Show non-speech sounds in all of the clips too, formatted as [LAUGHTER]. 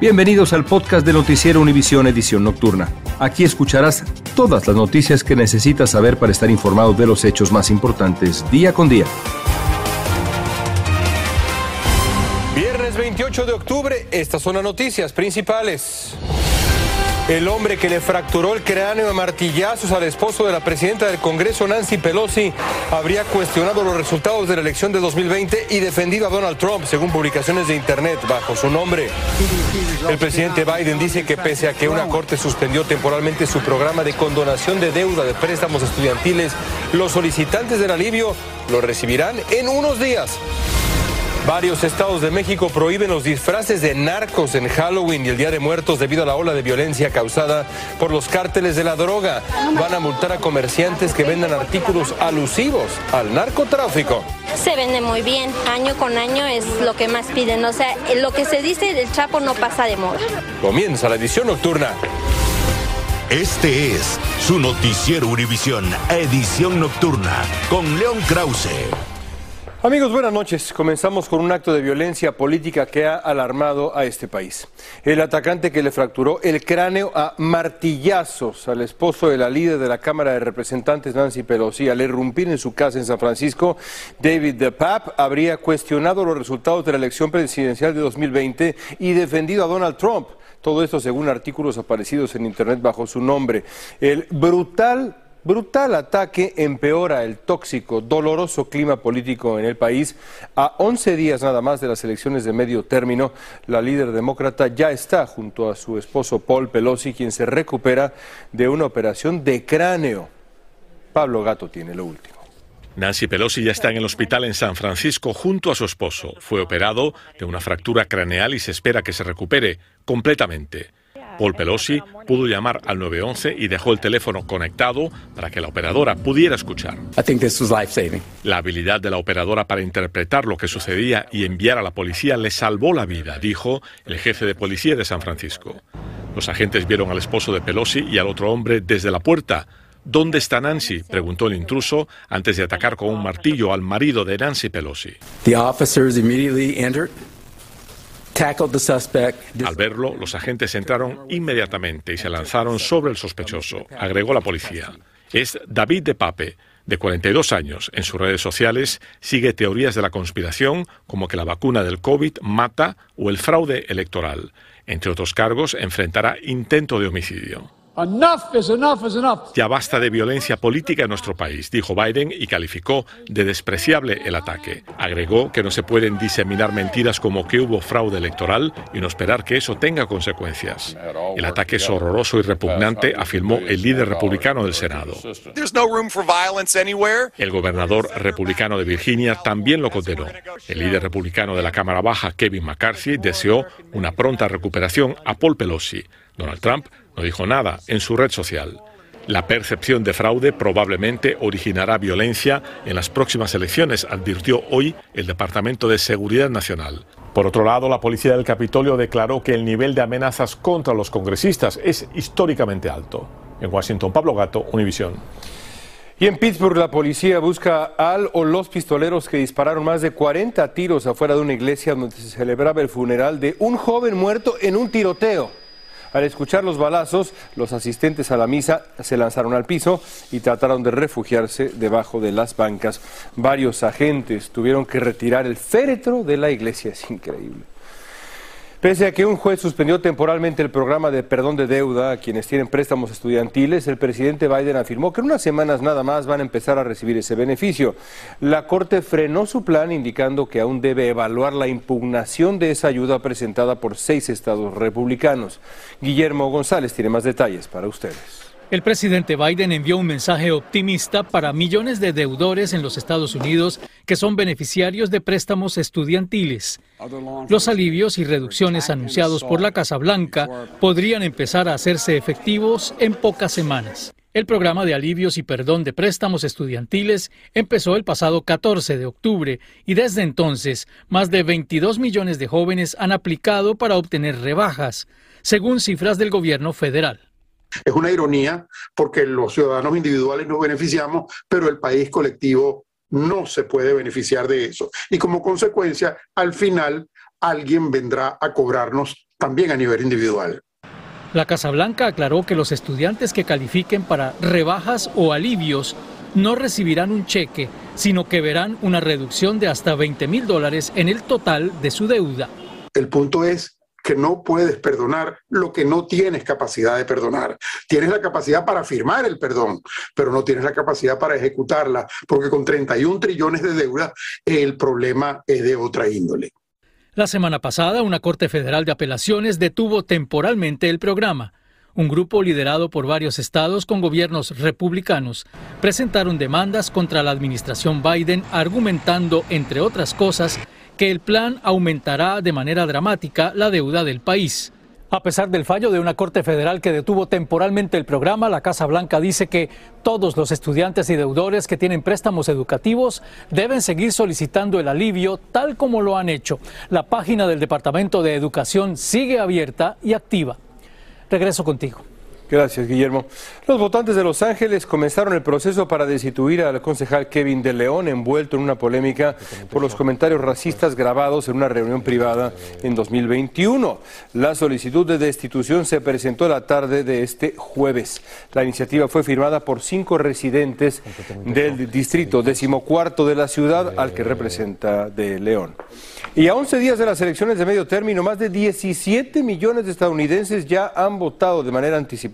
Bienvenidos al podcast de Noticiero Univisión Edición Nocturna. Aquí escucharás todas las noticias que necesitas saber para estar informado de los hechos más importantes día con día. Viernes 28 de octubre, estas son las noticias principales. El hombre que le fracturó el cráneo a martillazos al esposo de la presidenta del Congreso, Nancy Pelosi, habría cuestionado los resultados de la elección de 2020 y defendido a Donald Trump, según publicaciones de Internet, bajo su nombre. El presidente Biden dice que pese a que una corte suspendió temporalmente su programa de condonación de deuda de préstamos estudiantiles, los solicitantes del alivio lo recibirán en unos días. Varios estados de México prohíben los disfraces de narcos en Halloween y el Día de Muertos debido a la ola de violencia causada por los cárteles de la droga. Van a multar a comerciantes que vendan artículos alusivos al narcotráfico. Se vende muy bien, año con año es lo que más piden, o sea, lo que se dice del Chapo no pasa de moda. Comienza la edición nocturna. Este es su noticiero Univisión, edición nocturna, con León Krause. Amigos, buenas noches. Comenzamos con un acto de violencia política que ha alarmado a este país. El atacante que le fracturó el cráneo a martillazos al esposo de la líder de la Cámara de Representantes, Nancy Pelosi, al irrumpir en su casa en San Francisco, David DePape, habría cuestionado los resultados de la elección presidencial de 2020 y defendido a Donald Trump. Todo esto según artículos aparecidos en Internet bajo su nombre. El brutal Brutal ataque empeora el tóxico, doloroso clima político en el país. A 11 días nada más de las elecciones de medio término, la líder demócrata ya está junto a su esposo Paul Pelosi, quien se recupera de una operación de cráneo. Pablo Gato tiene lo último. Nancy Pelosi ya está en el hospital en San Francisco junto a su esposo. Fue operado de una fractura craneal y se espera que se recupere completamente. Paul Pelosi pudo llamar al 911 y dejó el teléfono conectado para que la operadora pudiera escuchar. La habilidad de la operadora para interpretar lo que sucedía y enviar a la policía le salvó la vida, dijo el jefe de policía de San Francisco. Los agentes vieron al esposo de Pelosi y al otro hombre desde la puerta. ¿Dónde está Nancy? preguntó el intruso antes de atacar con un martillo al marido de Nancy Pelosi. Al verlo, los agentes entraron inmediatamente y se lanzaron sobre el sospechoso, agregó la policía. Es David de Pape, de 42 años. En sus redes sociales sigue teorías de la conspiración como que la vacuna del COVID mata o el fraude electoral. Entre otros cargos, enfrentará intento de homicidio. Ya basta de violencia política en nuestro país, dijo Biden y calificó de despreciable el ataque. Agregó que no se pueden diseminar mentiras como que hubo fraude electoral y no esperar que eso tenga consecuencias. El ataque es horroroso y repugnante, afirmó el líder republicano del Senado. El gobernador republicano de Virginia también lo condenó. El líder republicano de la Cámara Baja, Kevin McCarthy, deseó una pronta recuperación a Paul Pelosi. Donald Trump no dijo nada en su red social. La percepción de fraude probablemente originará violencia en las próximas elecciones, advirtió hoy el Departamento de Seguridad Nacional. Por otro lado, la policía del Capitolio declaró que el nivel de amenazas contra los congresistas es históricamente alto. En Washington, Pablo Gato, Univisión. Y en Pittsburgh la policía busca al o los pistoleros que dispararon más de 40 tiros afuera de una iglesia donde se celebraba el funeral de un joven muerto en un tiroteo. Al escuchar los balazos, los asistentes a la misa se lanzaron al piso y trataron de refugiarse debajo de las bancas. Varios agentes tuvieron que retirar el féretro de la iglesia. Es increíble. Pese a que un juez suspendió temporalmente el programa de perdón de deuda a quienes tienen préstamos estudiantiles, el presidente Biden afirmó que en unas semanas nada más van a empezar a recibir ese beneficio. La Corte frenó su plan indicando que aún debe evaluar la impugnación de esa ayuda presentada por seis estados republicanos. Guillermo González tiene más detalles para ustedes. El presidente Biden envió un mensaje optimista para millones de deudores en los Estados Unidos que son beneficiarios de préstamos estudiantiles. Los alivios y reducciones anunciados por la Casa Blanca podrían empezar a hacerse efectivos en pocas semanas. El programa de alivios y perdón de préstamos estudiantiles empezó el pasado 14 de octubre y desde entonces más de 22 millones de jóvenes han aplicado para obtener rebajas, según cifras del gobierno federal. Es una ironía porque los ciudadanos individuales nos beneficiamos, pero el país colectivo no se puede beneficiar de eso. Y como consecuencia, al final alguien vendrá a cobrarnos también a nivel individual. La Casa Blanca aclaró que los estudiantes que califiquen para rebajas o alivios no recibirán un cheque, sino que verán una reducción de hasta 20 mil dólares en el total de su deuda. El punto es que no puedes perdonar lo que no tienes capacidad de perdonar. Tienes la capacidad para firmar el perdón, pero no tienes la capacidad para ejecutarla, porque con 31 trillones de deuda el problema es de otra índole. La semana pasada, una Corte Federal de Apelaciones detuvo temporalmente el programa. Un grupo liderado por varios estados con gobiernos republicanos presentaron demandas contra la administración Biden argumentando, entre otras cosas, que el plan aumentará de manera dramática la deuda del país. A pesar del fallo de una Corte Federal que detuvo temporalmente el programa, la Casa Blanca dice que todos los estudiantes y deudores que tienen préstamos educativos deben seguir solicitando el alivio tal como lo han hecho. La página del Departamento de Educación sigue abierta y activa. Regreso contigo. Gracias, Guillermo. Los votantes de Los Ángeles comenzaron el proceso para destituir al concejal Kevin de León, envuelto en una polémica por los comentarios racistas grabados en una reunión privada en 2021. La solicitud de destitución se presentó la tarde de este jueves. La iniciativa fue firmada por cinco residentes del distrito decimocuarto de la ciudad al que representa de León. Y a 11 días de las elecciones de medio término, más de 17 millones de estadounidenses ya han votado de manera anticipada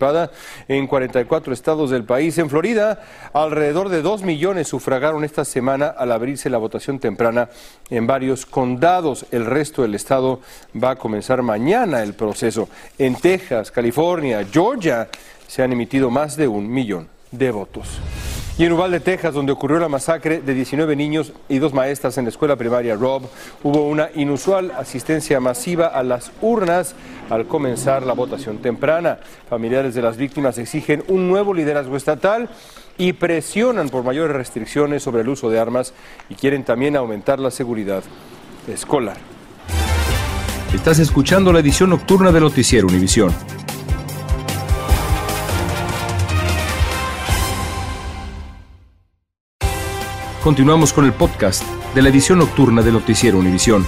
en 44 estados del país. En Florida, alrededor de 2 millones sufragaron esta semana al abrirse la votación temprana en varios condados. El resto del estado va a comenzar mañana el proceso. En Texas, California, Georgia se han emitido más de un millón de votos. Y en Uvalde, Texas, donde ocurrió la masacre de 19 niños y dos maestras en la escuela primaria Rob, hubo una inusual asistencia masiva a las urnas al comenzar la votación temprana. Familiares de las víctimas exigen un nuevo liderazgo estatal y presionan por mayores restricciones sobre el uso de armas y quieren también aumentar la seguridad escolar. Estás escuchando la edición nocturna de Noticiero Univisión. Continuamos con el podcast de la edición nocturna de Noticiero Univisión.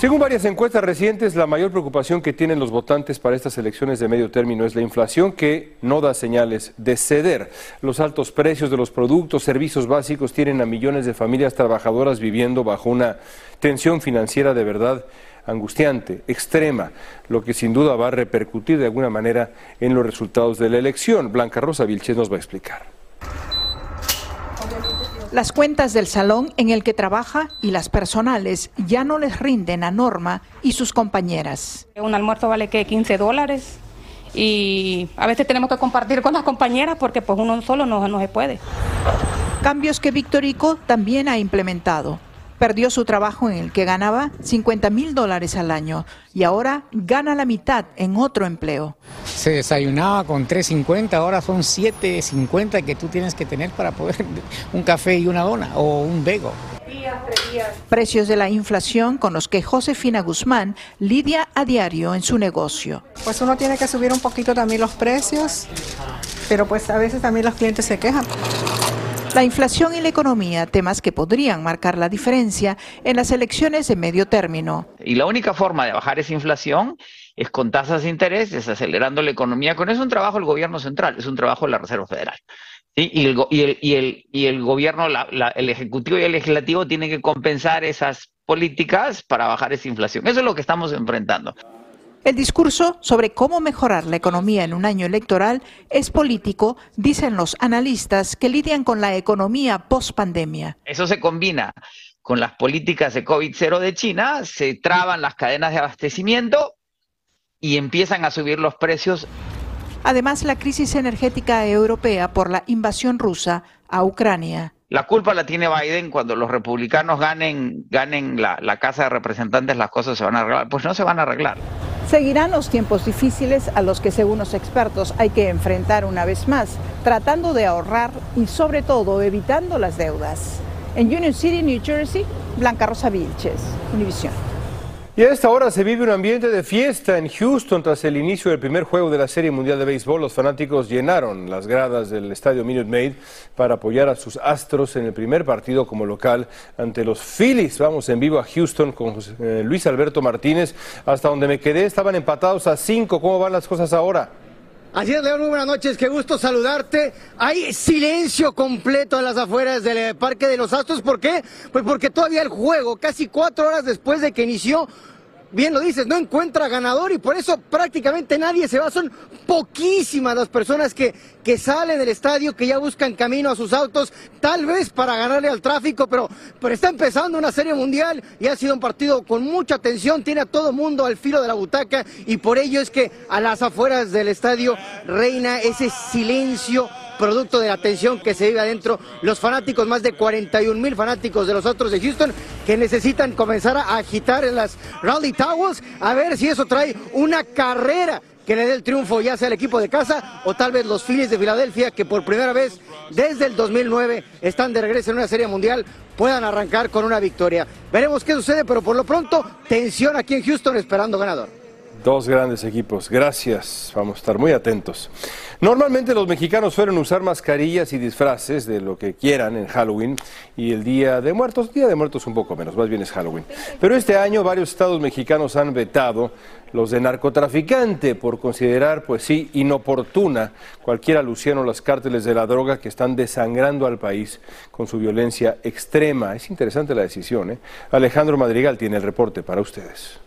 Según varias encuestas recientes, la mayor preocupación que tienen los votantes para estas elecciones de medio término es la inflación que no da señales de ceder. Los altos precios de los productos, servicios básicos tienen a millones de familias trabajadoras viviendo bajo una tensión financiera de verdad angustiante, extrema, lo que sin duda va a repercutir de alguna manera en los resultados de la elección. Blanca Rosa Vilches nos va a explicar. Las cuentas del salón en el que trabaja y las personales ya no les rinden a Norma y sus compañeras. Un almuerzo vale que 15 dólares y a veces tenemos que compartir con las compañeras porque pues uno solo no, no se puede. Cambios que Victorico también ha implementado perdió su trabajo en el que ganaba 50 mil dólares al año y ahora gana la mitad en otro empleo. Se desayunaba con 3.50, ahora son 7.50 que tú tienes que tener para poder [LAUGHS] un café y una dona o un bego. Precios de la inflación con los que Josefina Guzmán lidia a diario en su negocio. Pues uno tiene que subir un poquito también los precios, pero pues a veces también los clientes se quejan. La inflación y la economía, temas que podrían marcar la diferencia en las elecciones de medio término. Y la única forma de bajar esa inflación es con tasas de interés, desacelerando la economía. Con eso es un trabajo del gobierno central, es un trabajo de la Reserva Federal. Y, el, y, el, gobierno, el ejecutivo y el legislativo tienen que compensar esas políticas para bajar esa inflación. Eso es lo que estamos enfrentando. El discurso sobre cómo mejorar la economía en un año electoral es político, dicen los analistas que lidian con la economía post-pandemia. Eso se combina con las políticas de COVID-0 de China, se traban las cadenas de abastecimiento y empiezan a subir los precios. Además, la crisis energética europea por la invasión rusa a Ucrania. La culpa la tiene Biden cuando los republicanos ganen, ganen la, la Casa de Representantes, las cosas se van a arreglar. Pues no se van a arreglar. Seguirán los tiempos difíciles a los que según los expertos hay que enfrentar una vez más, tratando de ahorrar y sobre todo evitando las deudas. En Union City, New Jersey, Blanca Rosa Vilches, Univision. Y a esta hora se vive un ambiente de fiesta en Houston tras el inicio del primer juego de la Serie Mundial de Béisbol. Los fanáticos llenaron las gradas del estadio Minute Maid para apoyar a sus astros en el primer partido como local ante los Phillies. Vamos en vivo a Houston con eh, Luis Alberto Martínez. Hasta donde me quedé estaban empatados a cinco. ¿Cómo van las cosas ahora? Así es, León, muy buenas noches, qué gusto saludarte. Hay silencio completo en las afueras del eh, Parque de los Astros. ¿Por qué? Pues porque todavía el juego, casi cuatro horas después de que inició, bien lo dices, no encuentra ganador y por eso prácticamente nadie se va. Son poquísimas las personas que, que salen del estadio, que ya buscan camino a sus autos, tal vez para ganarle al tráfico, pero, pero está empezando una serie mundial y ha sido un partido con mucha tensión, tiene a todo mundo al filo de la butaca y por ello es que a las afueras del estadio reina ese silencio producto de la tensión que se vive adentro. Los fanáticos, más de 41 mil fanáticos de los otros de Houston, que necesitan comenzar a agitar en las Rally Towers, a ver si eso trae una carrera que le dé el triunfo ya sea el equipo de casa o tal vez los Phillies de Filadelfia que por primera vez desde el 2009 están de regreso en una serie mundial puedan arrancar con una victoria. Veremos qué sucede, pero por lo pronto tensión aquí en Houston esperando ganador. Dos grandes equipos, gracias, vamos a estar muy atentos. Normalmente los mexicanos suelen usar mascarillas y disfraces de lo que quieran en Halloween y el Día de Muertos, Día de Muertos un poco menos, más bien es Halloween. Pero este año varios estados mexicanos han vetado los de narcotraficante por considerar, pues sí, inoportuna cualquier alusión a los cárteles de la droga que están desangrando al país con su violencia extrema. Es interesante la decisión. ¿eh? Alejandro Madrigal tiene el reporte para ustedes.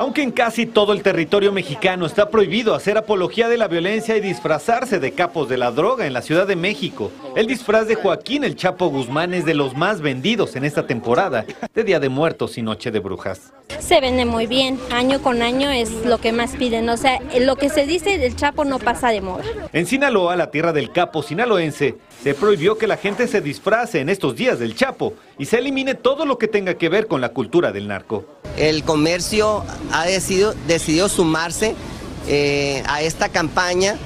Aunque en casi todo el territorio mexicano está prohibido hacer apología de la violencia y disfrazarse de capos de la droga en la Ciudad de México, el disfraz de Joaquín el Chapo Guzmán es de los más vendidos en esta temporada de Día de Muertos y Noche de Brujas. Se vende muy bien, año con año es lo que más piden, o sea, lo que se dice del Chapo no pasa de moda. En Sinaloa, la tierra del capo sinaloense, se prohibió que la gente se disfrace en estos días del Chapo y se elimine todo lo que tenga que ver con la cultura del narco. El comercio ha decidido, decidió sumarse eh, a esta campaña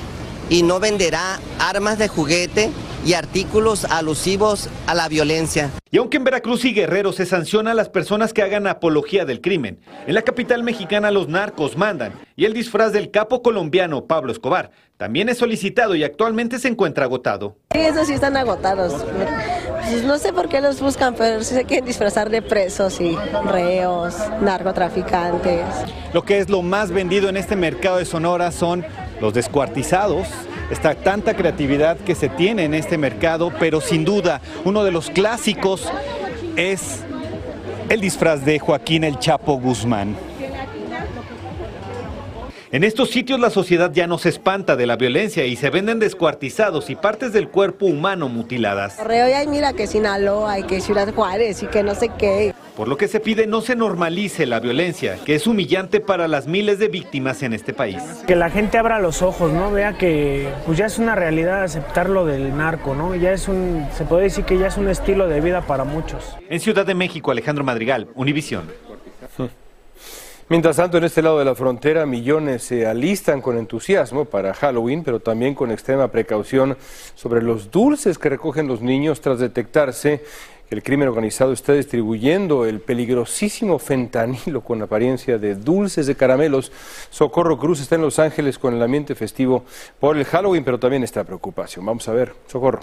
y no venderá armas de juguete y artículos alusivos a la violencia. Y aunque en Veracruz y Guerrero se sanciona a las personas que hagan apología del crimen, en la capital mexicana los narcos mandan y el disfraz del capo colombiano Pablo Escobar también es solicitado y actualmente se encuentra agotado. Sí, esos sí están agotados. Pues no sé por qué los buscan, pero sí se quieren disfrazar de presos y reos, narcotraficantes. Lo que es lo más vendido en este mercado de Sonora son los descuartizados, esta tanta creatividad que se tiene en este mercado, pero sin duda uno de los clásicos es el disfraz de Joaquín el Chapo Guzmán. En estos sitios la sociedad ya no se espanta de la violencia y se venden descuartizados y partes del cuerpo humano mutiladas. Correo y mira que Sinaloa y que Ciudad Juárez y que no sé qué. Por lo que se pide no se normalice la violencia, que es humillante para las miles de víctimas en este país. Que la gente abra los ojos, ¿no? Vea que pues ya es una realidad aceptar lo del narco, ¿no? Ya es un, se puede decir que ya es un estilo de vida para muchos. En Ciudad de México, Alejandro Madrigal, Univisión. Mientras tanto, en este lado de la frontera, millones se alistan con entusiasmo para Halloween, pero también con extrema precaución sobre los dulces que recogen los niños tras detectarse que el crimen organizado está distribuyendo el peligrosísimo fentanilo con apariencia de dulces de caramelos. Socorro Cruz está en Los Ángeles con el ambiente festivo por el Halloween, pero también está preocupación. Vamos a ver, Socorro.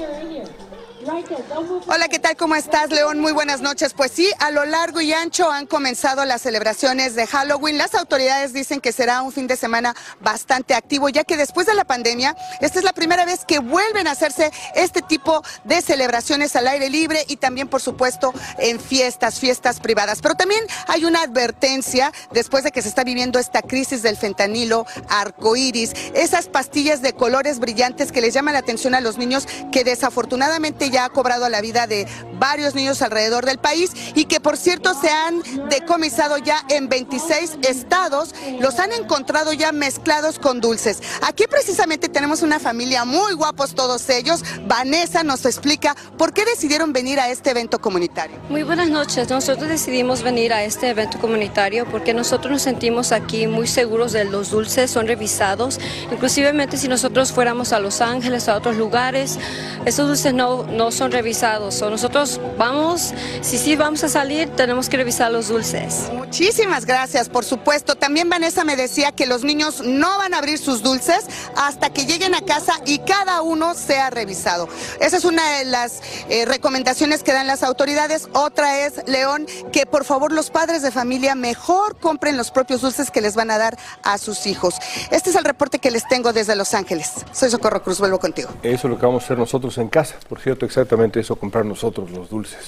Hola, ¿qué tal? ¿Cómo estás, León? Muy buenas noches. Pues sí, a lo largo y ancho han comenzado las celebraciones de Halloween. Las autoridades dicen que será un fin de semana bastante activo, ya que después de la pandemia, esta es la primera vez que vuelven a hacerse este tipo de celebraciones al aire libre y también, por supuesto, en fiestas, fiestas privadas. Pero también hay una advertencia después de que se está viviendo esta crisis del fentanilo arcoíris, esas pastillas de colores brillantes que les llaman la atención a los niños que desafortunadamente ya ha cobrado la vida de varios niños alrededor del país y que por cierto se han decomisado ya en 26 estados, los han encontrado ya mezclados con dulces. Aquí precisamente tenemos una familia muy guapos todos ellos. Vanessa nos explica por qué decidieron venir a este evento comunitario. Muy buenas noches, nosotros decidimos venir a este evento comunitario porque nosotros nos sentimos aquí muy seguros de los dulces, son revisados, inclusivemente si nosotros fuéramos a Los Ángeles, a otros lugares, esos dulces no no son revisados. O nosotros vamos, si sí vamos a salir, tenemos que revisar los dulces. Muchísimas gracias, por supuesto. También Vanessa me decía que los niños no van a abrir sus dulces hasta que lleguen a casa y cada uno sea revisado. Esa es una de las eh, recomendaciones que dan las autoridades. Otra es, León, que por favor los padres de familia mejor compren los propios dulces que les van a dar a sus hijos. Este es el reporte que les tengo desde Los Ángeles. Soy Socorro Cruz, vuelvo contigo. Eso es lo que vamos a hacer nosotros en casa. Por cierto, exactamente eso, comprar nosotros los dulces.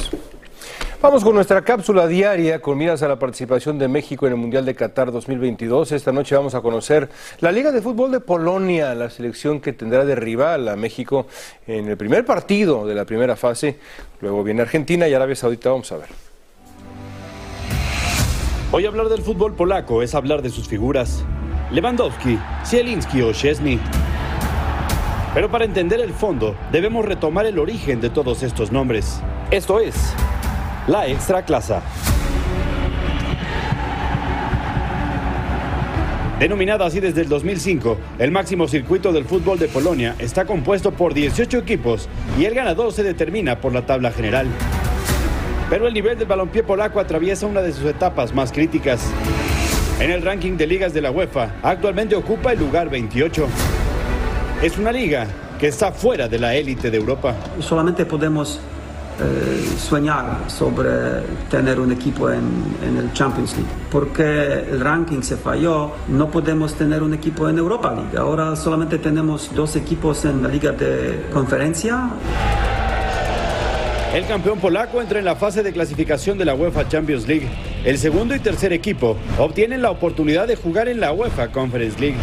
Vamos con nuestra cápsula diaria con miras a la participación de México en el Mundial de Qatar 2022. Esta noche vamos a conocer la Liga de Fútbol de Polonia, la selección que tendrá de rival a México en el primer partido de la primera fase. Luego viene Argentina y Arabia Saudita. Vamos a ver. Hoy hablar del fútbol polaco es hablar de sus figuras. Lewandowski, Zielinski o Szczesny. Pero para entender el fondo, debemos retomar el origen de todos estos nombres. Esto es la Extra Clasa. Denominada así desde el 2005, el máximo circuito del fútbol de Polonia está compuesto por 18 equipos y el ganador se determina por la tabla general. Pero el nivel del balompié polaco atraviesa una de sus etapas más críticas. En el ranking de ligas de la UEFA, actualmente ocupa el lugar 28. Es una liga que está fuera de la élite de Europa. Solamente podemos eh, soñar sobre tener un equipo en, en, el Champions League. Porque el ranking se falló, no podemos tener un equipo en Europa League. Ahora solamente tenemos dos equipos en la liga de conferencia. El campeón polaco entra en la fase de clasificación de la UEFA Champions League. El segundo y tercer equipo obtienen la oportunidad de jugar en la UEFA Conference League.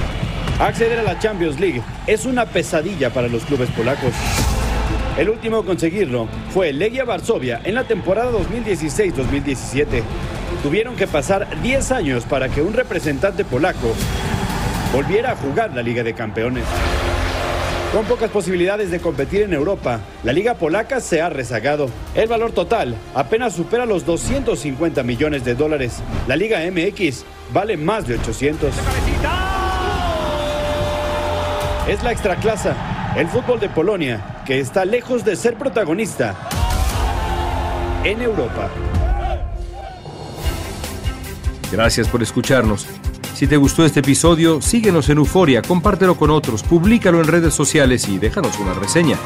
Acceder a la Champions League es una pesadilla para los clubes polacos. El último a conseguirlo fue Legia Varsovia en la temporada 2016-2017. Tuvieron que pasar 10 años para que un representante polaco volviera a jugar la Liga de Campeones. Con pocas posibilidades de competir en Europa, la liga polaca se ha rezagado. El valor total apenas supera los 250 millones de dólares. La liga MX vale más de 800. Es la extraclasa, el fútbol de Polonia, que está lejos de ser protagonista en Europa. Gracias por escucharnos. Si te gustó este episodio, síguenos en Euforia, compártelo con otros, públicalo en redes sociales y déjanos una reseña.